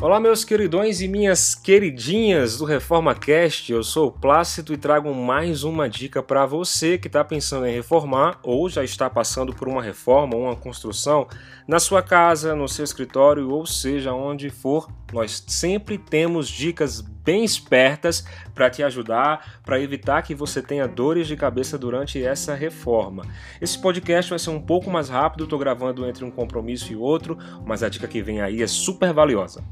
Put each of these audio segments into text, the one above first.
Olá, meus queridões e minhas queridinhas do Reforma Cast. Eu sou o Plácido e trago mais uma dica para você que está pensando em reformar ou já está passando por uma reforma ou uma construção na sua casa, no seu escritório ou seja onde for. Nós sempre temos dicas bem espertas para te ajudar, para evitar que você tenha dores de cabeça durante essa reforma. Esse podcast vai ser um pouco mais rápido, estou gravando entre um compromisso e outro, mas a dica que vem aí é super valiosa.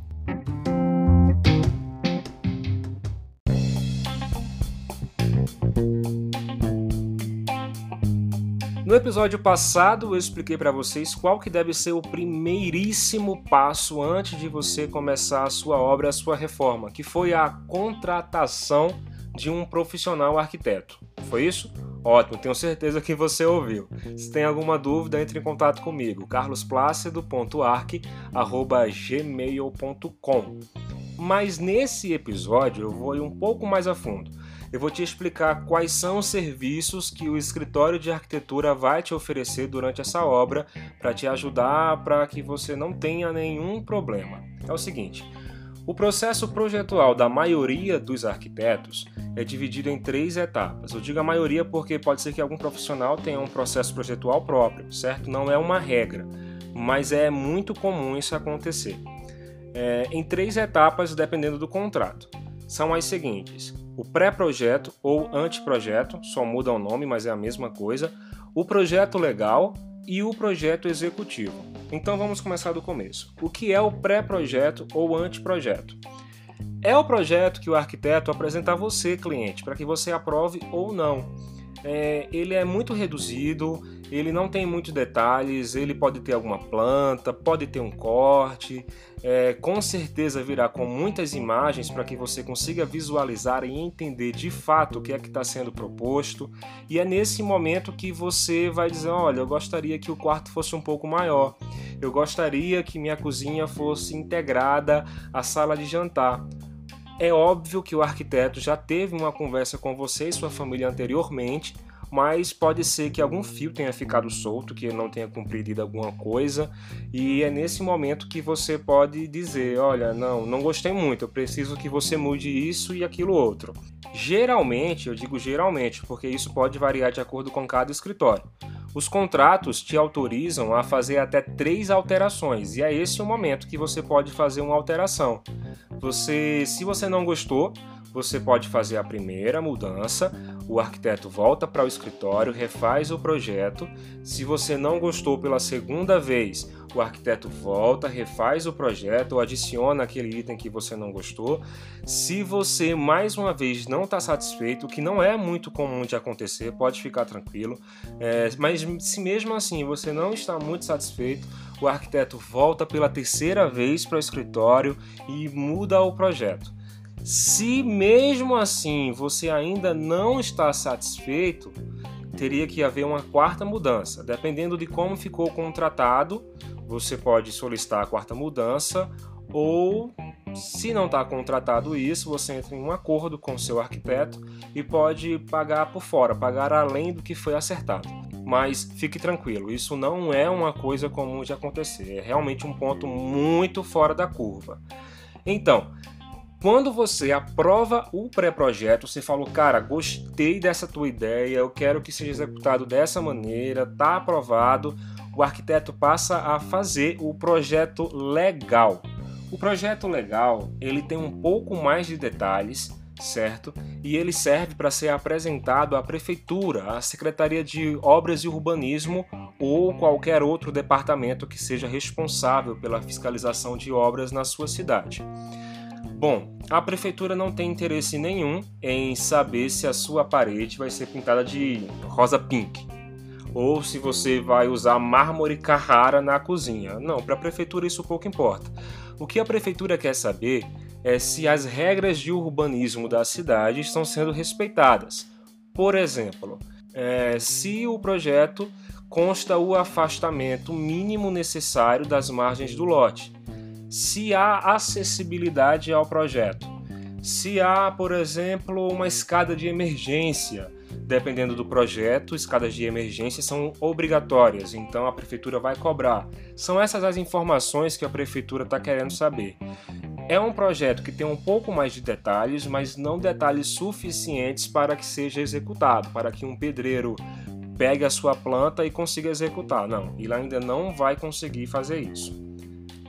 Episódio passado eu expliquei para vocês qual que deve ser o primeiríssimo passo antes de você começar a sua obra, a sua reforma, que foi a contratação de um profissional arquiteto. Foi isso? Ótimo, tenho certeza que você ouviu. Se tem alguma dúvida, entre em contato comigo, carlosplácido.arc@gmail.com. Mas nesse episódio eu vou ir um pouco mais a fundo eu vou te explicar quais são os serviços que o escritório de arquitetura vai te oferecer durante essa obra para te ajudar para que você não tenha nenhum problema. É o seguinte: o processo projetual da maioria dos arquitetos é dividido em três etapas. Eu digo a maioria porque pode ser que algum profissional tenha um processo projetual próprio, certo? Não é uma regra, mas é muito comum isso acontecer. É, em três etapas, dependendo do contrato. São as seguintes: o pré-projeto ou anteprojeto, só muda o nome, mas é a mesma coisa, o projeto legal e o projeto executivo. Então vamos começar do começo. O que é o pré-projeto ou anteprojeto? É o projeto que o arquiteto apresenta a você, cliente, para que você aprove ou não. É, ele é muito reduzido, ele não tem muitos detalhes, ele pode ter alguma planta, pode ter um corte, é, com certeza virá com muitas imagens para que você consiga visualizar e entender de fato o que é que está sendo proposto. E é nesse momento que você vai dizer: olha, eu gostaria que o quarto fosse um pouco maior, eu gostaria que minha cozinha fosse integrada à sala de jantar. É óbvio que o arquiteto já teve uma conversa com você e sua família anteriormente mas pode ser que algum fio tenha ficado solto, que não tenha cumprido alguma coisa, e é nesse momento que você pode dizer, olha, não, não gostei muito, eu preciso que você mude isso e aquilo outro. Geralmente, eu digo geralmente, porque isso pode variar de acordo com cada escritório. Os contratos te autorizam a fazer até três alterações, e é esse o momento que você pode fazer uma alteração. Você, se você não gostou, você pode fazer a primeira mudança, o arquiteto volta para o escritório, refaz o projeto. Se você não gostou pela segunda vez, o arquiteto volta, refaz o projeto ou adiciona aquele item que você não gostou. Se você mais uma vez não está satisfeito, o que não é muito comum de acontecer, pode ficar tranquilo. É, mas se mesmo assim você não está muito satisfeito, o arquiteto volta pela terceira vez para o escritório e muda o projeto. Se mesmo assim você ainda não está satisfeito, teria que haver uma quarta mudança. Dependendo de como ficou contratado, você pode solicitar a quarta mudança ou se não está contratado isso, você entra em um acordo com o seu arquiteto e pode pagar por fora, pagar além do que foi acertado. Mas fique tranquilo, isso não é uma coisa comum de acontecer, é realmente um ponto muito fora da curva. Então, quando você aprova o pré-projeto, você falou, cara, gostei dessa tua ideia, eu quero que seja executado dessa maneira, tá aprovado. O arquiteto passa a fazer o projeto legal. O projeto legal, ele tem um pouco mais de detalhes, certo? E ele serve para ser apresentado à prefeitura, à Secretaria de Obras e Urbanismo ou qualquer outro departamento que seja responsável pela fiscalização de obras na sua cidade. Bom, a prefeitura não tem interesse nenhum em saber se a sua parede vai ser pintada de rosa pink ou se você vai usar mármore Carrara na cozinha. Não, para a prefeitura isso pouco importa. O que a prefeitura quer saber é se as regras de urbanismo da cidade estão sendo respeitadas. Por exemplo, é, se o projeto consta o afastamento mínimo necessário das margens do lote se há acessibilidade ao projeto. Se há, por exemplo, uma escada de emergência, dependendo do projeto, escadas de emergência são obrigatórias, então a prefeitura vai cobrar. São essas as informações que a prefeitura está querendo saber. É um projeto que tem um pouco mais de detalhes, mas não detalhes suficientes para que seja executado, para que um pedreiro pegue a sua planta e consiga executar. Não, ele ainda não vai conseguir fazer isso.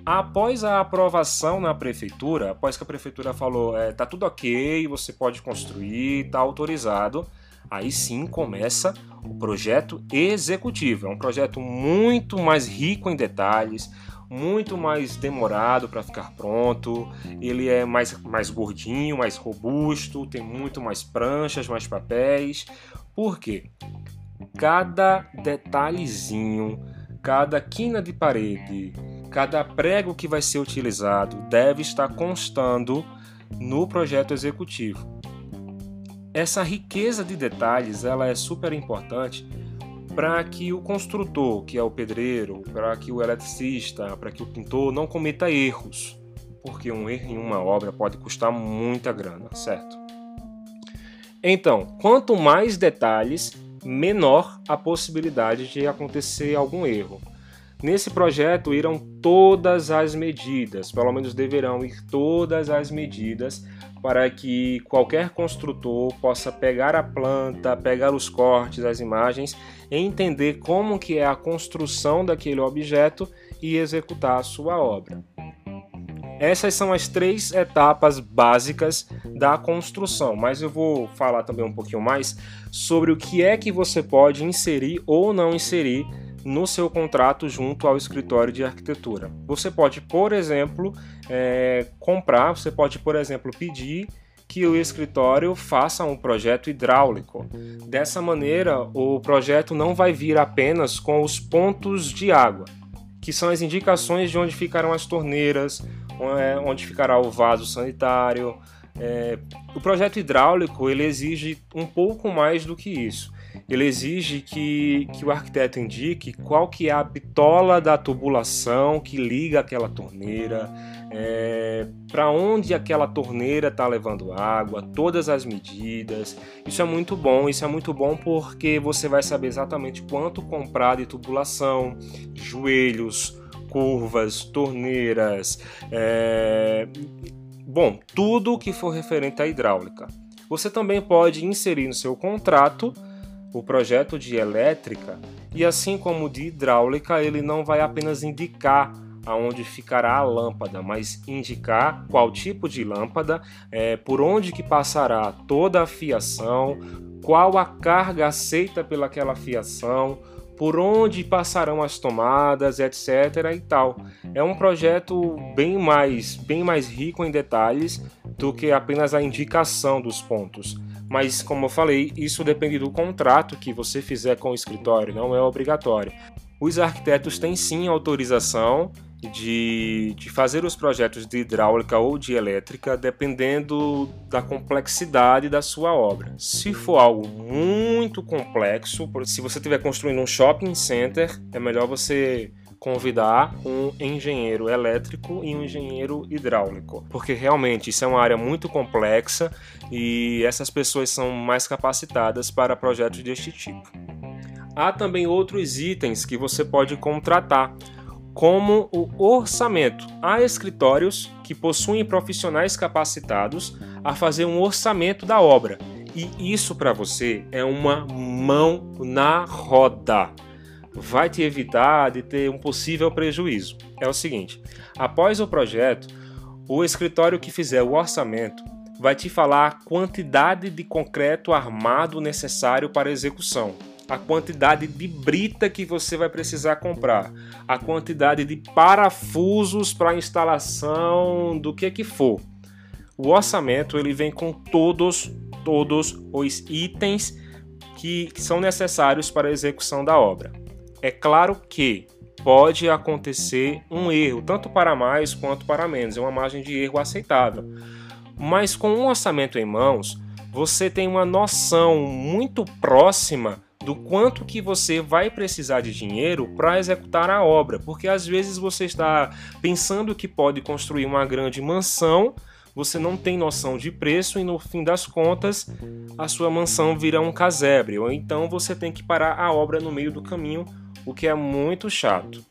Após a aprovação na prefeitura, após que a prefeitura falou, é, tá tudo ok, você pode construir, tá autorizado, aí sim começa o projeto executivo. É um projeto muito mais rico em detalhes, muito mais demorado para ficar pronto. Ele é mais, mais gordinho, mais robusto, tem muito mais pranchas, mais papéis. Por quê? Cada detalhezinho, cada quina de parede, cada prego que vai ser utilizado deve estar constando no projeto executivo. Essa riqueza de detalhes ela é super importante para que o construtor, que é o pedreiro, para que o eletricista, para que o pintor não cometa erros, porque um erro em uma obra pode custar muita grana, certo? Então, quanto mais detalhes, menor a possibilidade de acontecer algum erro. Nesse projeto irão todas as medidas, pelo menos deverão ir todas as medidas para que qualquer construtor possa pegar a planta, pegar os cortes, as imagens, entender como que é a construção daquele objeto e executar a sua obra. Essas são as três etapas básicas da construção, mas eu vou falar também um pouquinho mais sobre o que é que você pode inserir ou não inserir no seu contrato junto ao escritório de arquitetura. Você pode, por exemplo, é, comprar, você pode, por exemplo, pedir que o escritório faça um projeto hidráulico. Dessa maneira, o projeto não vai vir apenas com os pontos de água, que são as indicações de onde ficarão as torneiras, é, onde ficará o vaso sanitário. É, o projeto hidráulico ele exige um pouco mais do que isso ele exige que, que o arquiteto indique qual que é a bitola da tubulação que liga aquela torneira, é, para onde aquela torneira está levando água, todas as medidas. Isso é muito bom, isso é muito bom porque você vai saber exatamente quanto comprar de tubulação, joelhos, curvas, torneiras, é, bom, tudo que for referente à hidráulica. Você também pode inserir no seu contrato o projeto de elétrica e assim como de hidráulica, ele não vai apenas indicar aonde ficará a lâmpada, mas indicar qual tipo de lâmpada, é, por onde que passará toda a fiação, qual a carga aceita pelaquela fiação, por onde passarão as tomadas, etc. e tal. É um projeto bem mais, bem mais rico em detalhes do que apenas a indicação dos pontos. Mas, como eu falei, isso depende do contrato que você fizer com o escritório, não é obrigatório. Os arquitetos têm sim autorização de, de fazer os projetos de hidráulica ou de elétrica, dependendo da complexidade da sua obra. Se for algo muito complexo, se você estiver construindo um shopping center, é melhor você convidar um engenheiro elétrico e um engenheiro hidráulico, porque realmente isso é uma área muito complexa e essas pessoas são mais capacitadas para projetos deste tipo. Há também outros itens que você pode contratar, como o orçamento. Há escritórios que possuem profissionais capacitados a fazer um orçamento da obra. E isso para você é uma mão na roda vai te evitar de ter um possível prejuízo. É o seguinte: após o projeto, o escritório que fizer o orçamento vai te falar a quantidade de concreto armado necessário para execução, a quantidade de brita que você vai precisar comprar, a quantidade de parafusos para instalação do que que for. O orçamento ele vem com todos todos os itens que, que são necessários para a execução da obra. É claro que pode acontecer um erro, tanto para mais quanto para menos, é uma margem de erro aceitável. Mas com um orçamento em mãos, você tem uma noção muito próxima do quanto que você vai precisar de dinheiro para executar a obra, porque às vezes você está pensando que pode construir uma grande mansão, você não tem noção de preço e no fim das contas a sua mansão vira um casebre, ou então você tem que parar a obra no meio do caminho o que é muito chato.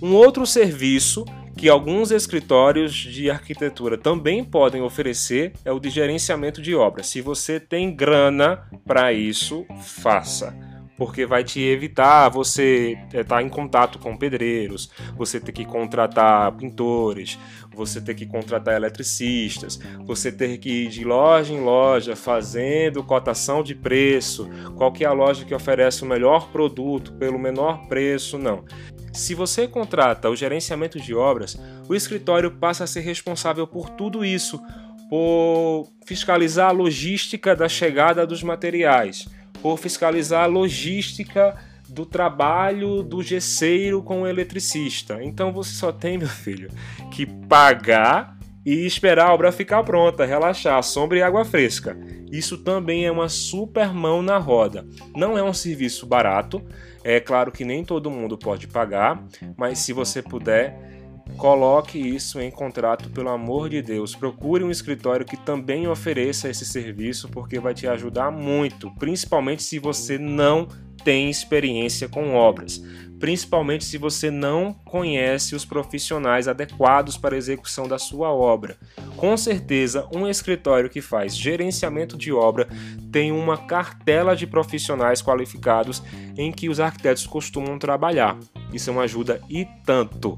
Um outro serviço que alguns escritórios de arquitetura também podem oferecer é o de gerenciamento de obras. Se você tem grana para isso, faça porque vai te evitar você estar eh, tá em contato com pedreiros, você ter que contratar pintores, você ter que contratar eletricistas, você ter que ir de loja em loja fazendo cotação de preço, qual que é a loja que oferece o melhor produto pelo menor preço, não. Se você contrata o gerenciamento de obras, o escritório passa a ser responsável por tudo isso, por fiscalizar a logística da chegada dos materiais, por fiscalizar a logística do trabalho do gesseiro com o eletricista. Então você só tem, meu filho, que pagar e esperar a obra ficar pronta, relaxar, sombra e água fresca. Isso também é uma super mão na roda. Não é um serviço barato, é claro que nem todo mundo pode pagar, mas se você puder, Coloque isso em contrato, pelo amor de Deus. Procure um escritório que também ofereça esse serviço, porque vai te ajudar muito, principalmente se você não tem experiência com obras, principalmente se você não conhece os profissionais adequados para a execução da sua obra. Com certeza, um escritório que faz gerenciamento de obra tem uma cartela de profissionais qualificados em que os arquitetos costumam trabalhar. Isso é uma ajuda e tanto.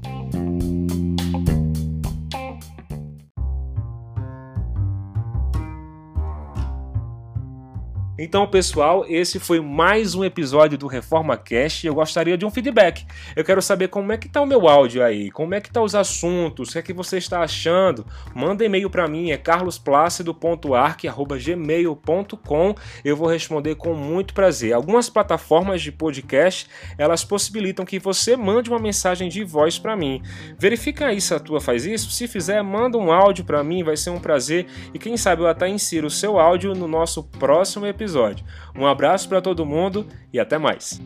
Então, pessoal, esse foi mais um episódio do Reforma Cast. Eu gostaria de um feedback. Eu quero saber como é que tá o meu áudio aí, como é que tá os assuntos, o que é que você está achando. Manda e-mail para mim, é carlosplácido.arc@gmail.com. Eu vou responder com muito prazer. Algumas plataformas de podcast, elas possibilitam que você mande uma mensagem de voz para mim. Verifica aí se a tua faz isso. Se fizer, manda um áudio para mim, vai ser um prazer e quem sabe eu até insiro o seu áudio no nosso próximo episódio episódio. Um abraço para todo mundo e até mais.